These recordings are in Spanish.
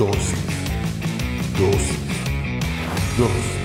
Dosis. Dosis. Dosis.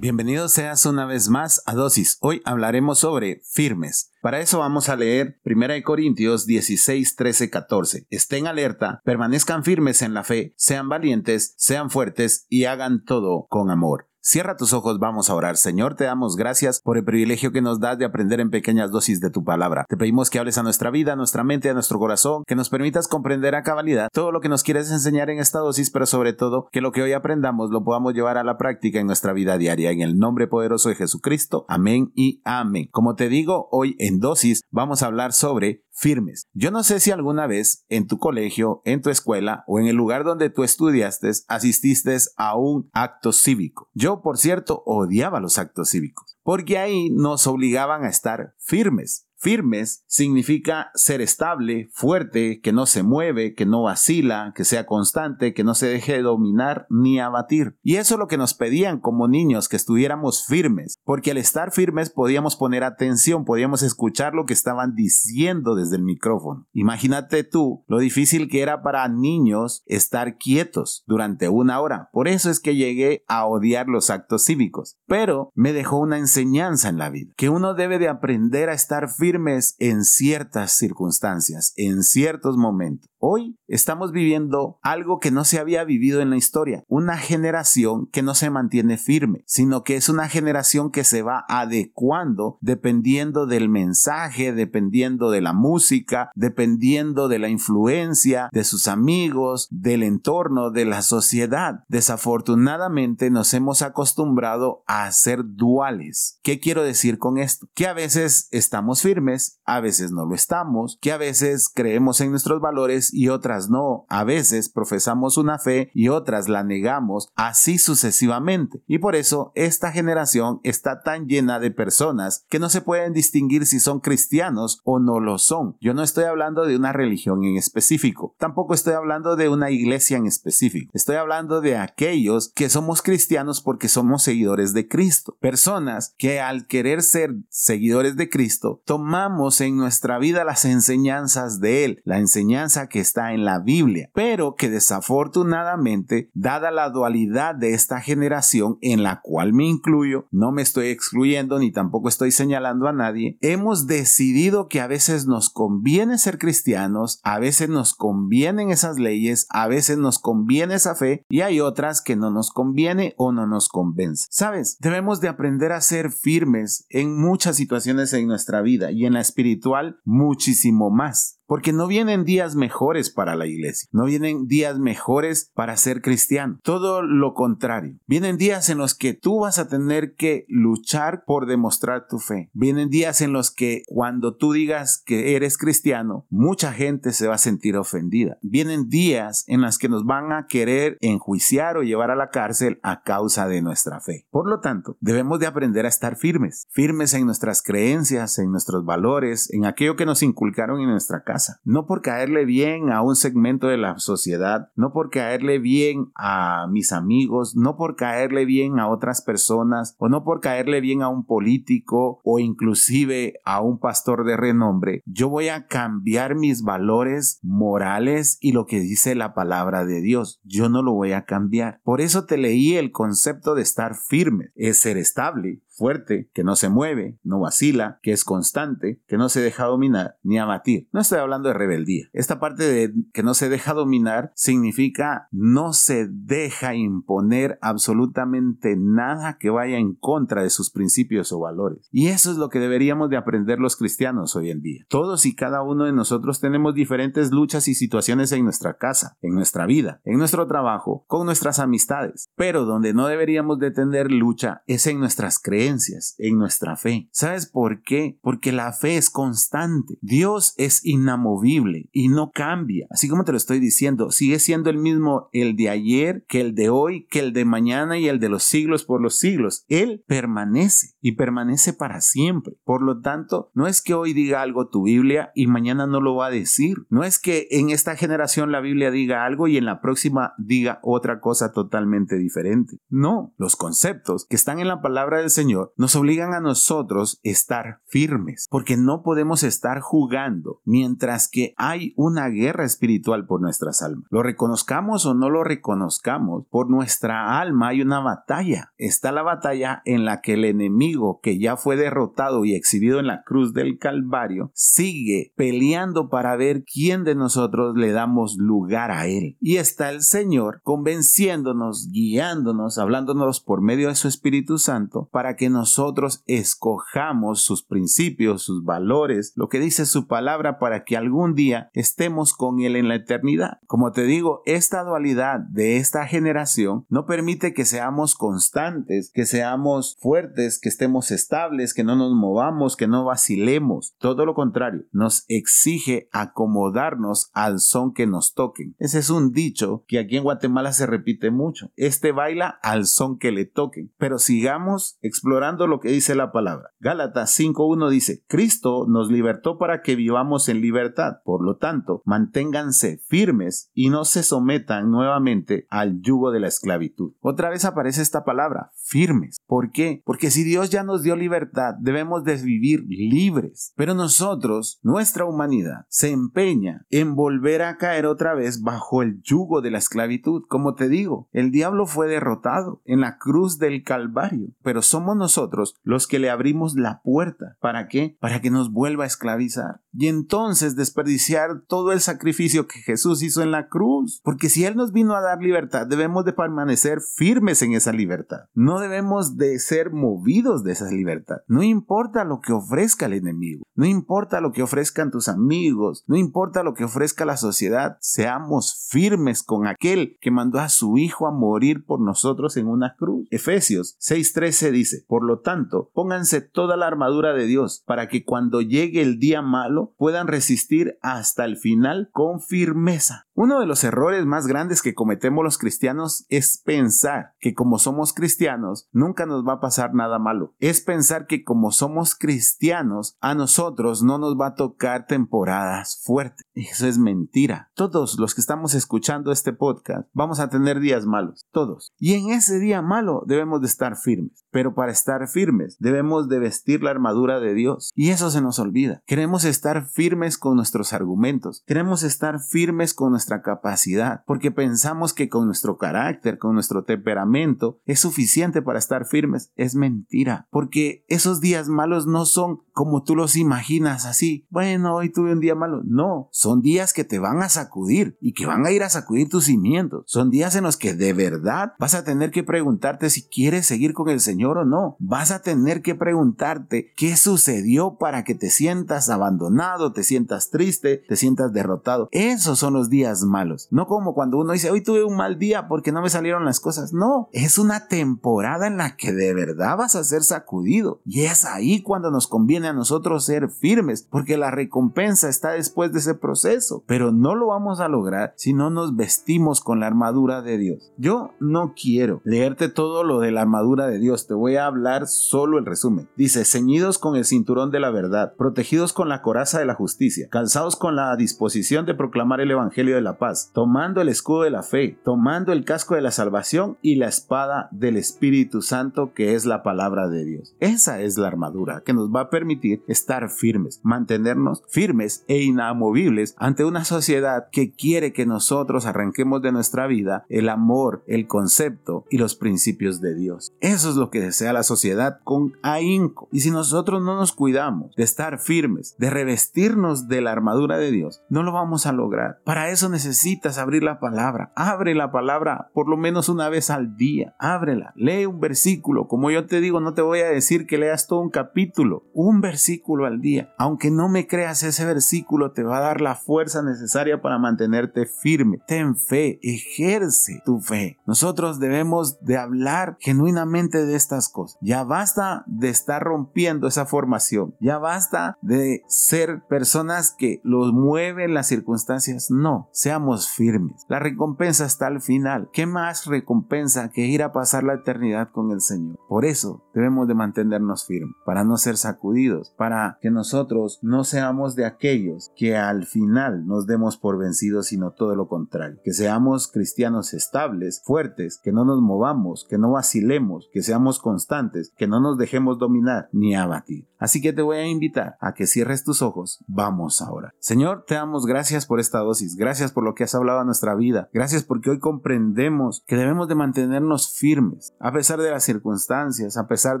Bienvenidos seas una vez más a Dosis. Hoy hablaremos sobre firmes. Para eso vamos a leer 1 Corintios 16, 13, 14. Estén alerta, permanezcan firmes en la fe, sean valientes, sean fuertes y hagan todo con amor. Cierra tus ojos, vamos a orar. Señor, te damos gracias por el privilegio que nos das de aprender en pequeñas dosis de tu palabra. Te pedimos que hables a nuestra vida, a nuestra mente, a nuestro corazón, que nos permitas comprender a cabalidad todo lo que nos quieres enseñar en esta dosis, pero sobre todo que lo que hoy aprendamos lo podamos llevar a la práctica en nuestra vida diaria. En el nombre poderoso de Jesucristo. Amén y amén. Como te digo, hoy en dosis vamos a hablar sobre firmes. Yo no sé si alguna vez en tu colegio, en tu escuela o en el lugar donde tú estudiaste asististe a un acto cívico. Yo, por cierto, odiaba los actos cívicos porque ahí nos obligaban a estar firmes. Firmes significa ser estable, fuerte, que no se mueve, que no vacila, que sea constante, que no se deje dominar ni abatir. Y eso es lo que nos pedían como niños, que estuviéramos firmes, porque al estar firmes podíamos poner atención, podíamos escuchar lo que estaban diciendo desde el micrófono. Imagínate tú lo difícil que era para niños estar quietos durante una hora. Por eso es que llegué a odiar los actos cívicos. Pero me dejó una enseñanza en la vida, que uno debe de aprender a estar firme firmes en ciertas circunstancias, en ciertos momentos. Hoy estamos viviendo algo que no se había vivido en la historia, una generación que no se mantiene firme, sino que es una generación que se va adecuando dependiendo del mensaje, dependiendo de la música, dependiendo de la influencia de sus amigos, del entorno, de la sociedad. Desafortunadamente nos hemos acostumbrado a ser duales. ¿Qué quiero decir con esto? Que a veces estamos firmes, a veces no lo estamos, que a veces creemos en nuestros valores y otras no. A veces profesamos una fe y otras la negamos, así sucesivamente. Y por eso esta generación está tan llena de personas que no se pueden distinguir si son cristianos o no lo son. Yo no estoy hablando de una religión en específico, tampoco estoy hablando de una iglesia en específico. Estoy hablando de aquellos que somos cristianos porque somos seguidores de Cristo. Personas que al querer ser seguidores de Cristo, tomamos en nuestra vida las enseñanzas de Él, la enseñanza que está en la Biblia, pero que desafortunadamente, dada la dualidad de esta generación en la cual me incluyo, no me estoy excluyendo ni tampoco estoy señalando a nadie, hemos decidido que a veces nos conviene ser cristianos, a veces nos convienen esas leyes, a veces nos conviene esa fe y hay otras que no nos conviene o no nos convence. Sabes, debemos de aprender a ser firmes en muchas situaciones en nuestra vida y en la espiritual muchísimo más porque no vienen días mejores para la iglesia, no vienen días mejores para ser cristiano, todo lo contrario, vienen días en los que tú vas a tener que luchar por demostrar tu fe, vienen días en los que cuando tú digas que eres cristiano, mucha gente se va a sentir ofendida, vienen días en los que nos van a querer enjuiciar o llevar a la cárcel a causa de nuestra fe. Por lo tanto, debemos de aprender a estar firmes, firmes en nuestras creencias, en nuestros valores, en aquello que nos inculcaron en nuestra casa no por caerle bien a un segmento de la sociedad, no por caerle bien a mis amigos, no por caerle bien a otras personas, o no por caerle bien a un político o inclusive a un pastor de renombre. Yo voy a cambiar mis valores morales y lo que dice la palabra de Dios. Yo no lo voy a cambiar. Por eso te leí el concepto de estar firme, es ser estable, fuerte, que no se mueve, no vacila, que es constante, que no se deja dominar ni abatir. No estoy hablando de rebeldía. Esta parte de que no se deja dominar significa no se deja imponer absolutamente nada que vaya en contra de sus principios o valores. Y eso es lo que deberíamos de aprender los cristianos hoy en día. Todos y cada uno de nosotros tenemos diferentes luchas y situaciones en nuestra casa, en nuestra vida, en nuestro trabajo, con nuestras amistades. Pero donde no deberíamos de tener lucha es en nuestras creencias en nuestra fe. ¿Sabes por qué? Porque la fe es constante. Dios es inamovible y no cambia. Así como te lo estoy diciendo, sigue siendo el mismo el de ayer, que el de hoy, que el de mañana y el de los siglos por los siglos. Él permanece y permanece para siempre. Por lo tanto, no es que hoy diga algo tu Biblia y mañana no lo va a decir. No es que en esta generación la Biblia diga algo y en la próxima diga otra cosa totalmente diferente. No, los conceptos que están en la palabra del Señor Nos obligan a nosotros estar firmes, porque no podemos estar jugando mientras que hay una guerra espiritual por nuestras almas. Lo reconozcamos o no lo reconozcamos, por nuestra alma hay una batalla. Está la batalla en la que el enemigo que ya fue derrotado y exhibido en la cruz del Calvario sigue peleando para ver quién de nosotros le damos lugar a él. Y está el Señor convenciéndonos, guiándonos, hablándonos por medio de su Espíritu Santo para que nosotros escojamos sus principios, sus valores, lo que dice su palabra para que algún día estemos con Él en la eternidad. Como te digo, esta dualidad de esta generación no permite que seamos constantes, que seamos fuertes, que estemos estables, que no nos movamos, que no vacilemos. Todo lo contrario, nos exige acomodarnos al son que nos toquen. Ese es un dicho que aquí en Guatemala se repite mucho. Este baila al son que le toquen. Pero sigamos explorando lo que dice la palabra. Gálatas 5.1 dice, Cristo nos libertó para que vivamos en libertad. Por lo tanto, manténganse firmes y no se sometan nuevamente al yugo de la esclavitud. Otra vez aparece esta palabra, firmes. ¿Por qué? Porque si Dios ya nos dio libertad, debemos de vivir libres. Pero nosotros, nuestra humanidad, se empeña en volver a caer otra vez bajo el yugo de la esclavitud. Como te digo, el diablo fue derrotado en la cruz del Calvario, pero somos nosotros los que le abrimos la puerta. ¿Para qué? Para que nos vuelva a esclavizar. Y entonces desperdiciar todo el sacrificio que Jesús hizo en la cruz. Porque si Él nos vino a dar libertad, debemos de permanecer firmes en esa libertad. No debemos de ser movidos de esa libertad. No importa lo que ofrezca el enemigo. No importa lo que ofrezcan tus amigos. No importa lo que ofrezca la sociedad. Seamos firmes con aquel que mandó a su Hijo a morir por nosotros en una cruz. Efesios 6:13 dice, por lo tanto, pónganse toda la armadura de Dios para que cuando llegue el día malo puedan resistir hasta el final con firmeza. Uno de los errores más grandes que cometemos los cristianos es pensar que como somos cristianos nunca nos va a pasar nada malo. Es pensar que como somos cristianos a nosotros no nos va a tocar temporadas fuertes. Eso es mentira. Todos los que estamos escuchando este podcast vamos a tener días malos. Todos. Y en ese día malo debemos de estar firmes. Pero para estar firmes debemos de vestir la armadura de Dios. Y eso se nos olvida. Queremos estar firmes con nuestros argumentos. Queremos estar firmes con nuestra capacidad, porque pensamos que con nuestro carácter, con nuestro temperamento, es suficiente para estar firmes. Es mentira, porque esos días malos no son como tú los imaginas así. Bueno, hoy tuve un día malo. No, son días que te van a sacudir y que van a ir a sacudir tus cimientos. Son días en los que de verdad vas a tener que preguntarte si quieres seguir con el Señor o no. Vas a tener que preguntarte qué sucedió para que te sientas abandonado, te sientas triste, te sientas derrotado. Esos son los días malos. No como cuando uno dice, hoy tuve un mal día porque no me salieron las cosas. No, es una temporada en la que de verdad vas a ser sacudido. Y es ahí cuando nos conviene a nosotros ser firmes, porque la recompensa está después de ese proceso. Pero no lo vamos a lograr si no nos vestimos con la armadura de Dios. Yo no quiero leerte todo lo de la armadura de Dios, te voy a hablar solo el resumen. Dice, ceñidos con el cinturón de la verdad, protegidos con la coraza de la justicia, calzados con la disposición de proclamar el Evangelio de la paz, tomando el escudo de la fe, tomando el casco de la salvación y la espada del Espíritu Santo que es la palabra de Dios. Esa es la armadura que nos va a permitir estar firmes, mantenernos firmes e inamovibles ante una sociedad que quiere que nosotros arranquemos de nuestra vida el amor, el concepto y los principios de Dios. Eso es lo que desea la sociedad con ahínco. Y si nosotros no nos cuidamos de estar firmes, de revestirnos de la armadura de Dios, no lo vamos a lograr. Para eso necesitas abrir la palabra. Abre la palabra por lo menos una vez al día. Ábrela. Lee un versículo. Como yo te digo, no te voy a decir que leas todo un capítulo. Un versículo al día. Aunque no me creas, ese versículo te va a dar la fuerza necesaria para mantenerte firme. Ten fe. Ejerce tu fe. Nosotros debemos de hablar genuinamente de cosas. Ya basta de estar rompiendo esa formación. Ya basta de ser personas que los mueven las circunstancias. No. Seamos firmes. La recompensa está al final. ¿Qué más recompensa que ir a pasar la eternidad con el Señor? Por eso debemos de mantenernos firmes, para no ser sacudidos, para que nosotros no seamos de aquellos que al final nos demos por vencidos, sino todo lo contrario. Que seamos cristianos estables, fuertes, que no nos movamos, que no vacilemos, que seamos constantes, que no nos dejemos dominar ni abatir. Así que te voy a invitar a que cierres tus ojos. Vamos ahora. Señor, te damos gracias por esta dosis, gracias por lo que has hablado a nuestra vida, gracias porque hoy comprendemos que debemos de mantenernos firmes, a pesar de las circunstancias, a pesar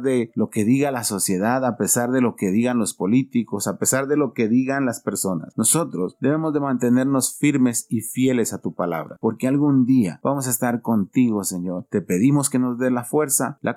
de lo que diga la sociedad, a pesar de lo que digan los políticos, a pesar de lo que digan las personas. Nosotros debemos de mantenernos firmes y fieles a tu palabra, porque algún día vamos a estar contigo, Señor. Te pedimos que nos dé la fuerza, la